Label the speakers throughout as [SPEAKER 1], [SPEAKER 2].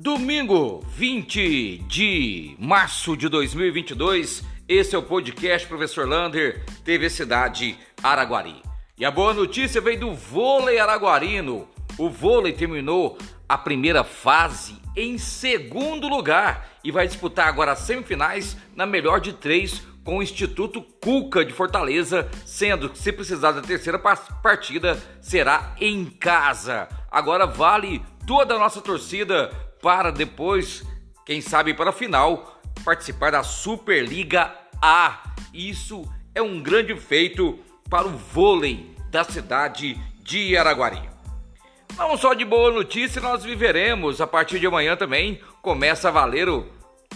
[SPEAKER 1] Domingo 20 de março de 2022, esse é o podcast Professor Lander, TV Cidade Araguari. E a boa notícia vem do vôlei araguarino. O vôlei terminou a primeira fase em segundo lugar e vai disputar agora as semifinais na melhor de três com o Instituto Cuca de Fortaleza, sendo que se precisar da terceira partida será em casa. Agora vale toda a nossa torcida para depois, quem sabe para a final, participar da Superliga A. Isso é um grande feito para o vôlei da cidade de Araguari. Não só de boa notícia, nós viveremos a partir de amanhã também. Começa a valer o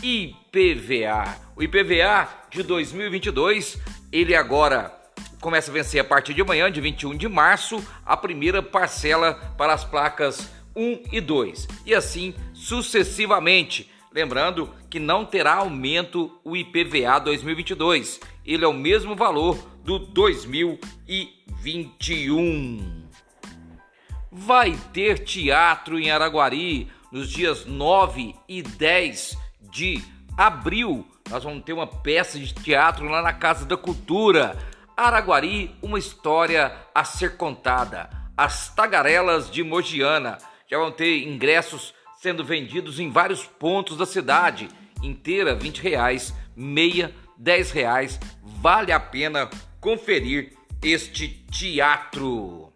[SPEAKER 1] IPVA. O IPVA de 2022, ele agora começa a vencer a partir de amanhã, de 21 de março, a primeira parcela para as placas 1 e 2, e assim sucessivamente. Lembrando que não terá aumento o IPVA 2022, ele é o mesmo valor do 2021. Vai ter teatro em Araguari nos dias 9 e 10 de abril. Nós vamos ter uma peça de teatro lá na Casa da Cultura. Araguari, uma história a ser contada. As Tagarelas de Mogiana já vão ter ingressos sendo vendidos em vários pontos da cidade. Inteira, 20 reais, meia, 10 reais. Vale a pena conferir este teatro.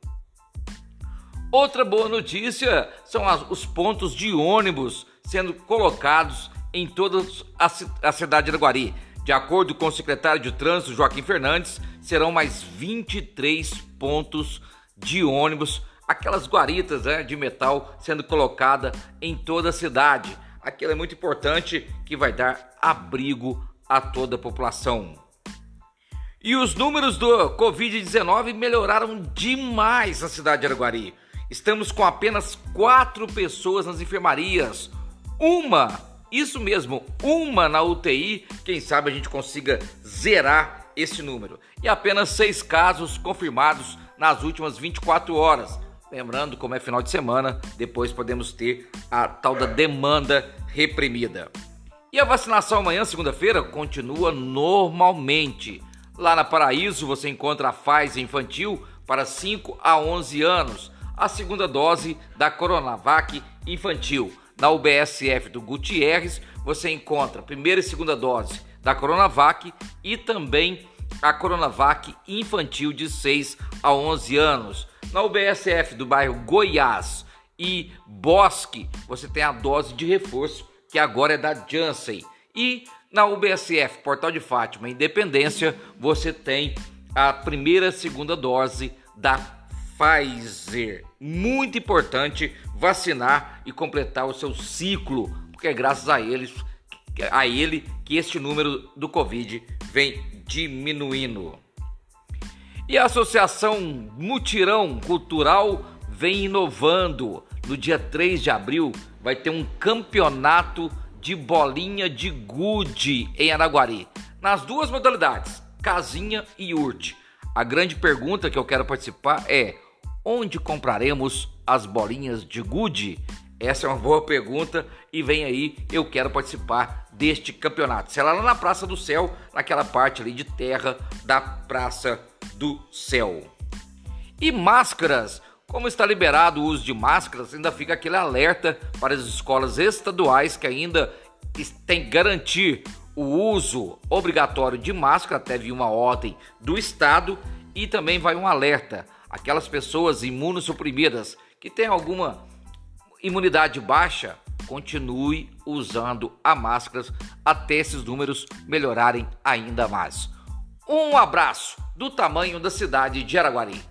[SPEAKER 1] Outra boa notícia são as, os pontos de ônibus sendo colocados em toda a, a cidade de Araguari. De acordo com o secretário de Trânsito, Joaquim Fernandes, serão mais 23 pontos de ônibus aquelas guaritas né, de metal sendo colocada em toda a cidade. Aquilo é muito importante que vai dar abrigo a toda a população. E os números do Covid-19 melhoraram demais na cidade de Araguari. Estamos com apenas quatro pessoas nas enfermarias. Uma, isso mesmo, uma na UTI. Quem sabe a gente consiga zerar esse número. E apenas seis casos confirmados nas últimas 24 horas. Lembrando, como é final de semana, depois podemos ter a tal da demanda reprimida. E a vacinação amanhã, segunda-feira, continua normalmente. Lá na Paraíso você encontra a Pfizer infantil para 5 a 11 anos, a segunda dose da Coronavac infantil. Na UBSF do Gutierrez você encontra a primeira e segunda dose da Coronavac e também a Coronavac infantil de 6 a 11 anos. Na UBSF do bairro Goiás e Bosque, você tem a dose de reforço, que agora é da Janssen. E na UBSF Portal de Fátima Independência, você tem a primeira e segunda dose da Pfizer. Muito importante vacinar e completar o seu ciclo, porque é graças a eles a ele que este número do Covid vem diminuindo. E a Associação Mutirão Cultural vem inovando. No dia 3 de abril vai ter um campeonato de bolinha de gude em Araguari, nas duas modalidades, casinha e urte. A grande pergunta que eu quero participar é: onde compraremos as bolinhas de gude? Essa é uma boa pergunta e vem aí, eu quero participar deste campeonato. Será lá na Praça do Céu, naquela parte ali de terra da Praça do Céu. E máscaras, como está liberado o uso de máscaras, ainda fica aquele alerta para as escolas estaduais que ainda têm garantir o uso obrigatório de máscara, até vir uma ordem do Estado, e também vai um alerta aquelas pessoas imunossuprimidas que têm alguma imunidade baixa, continue usando a máscara até esses números melhorarem ainda mais. Um abraço do tamanho da cidade de Araguari.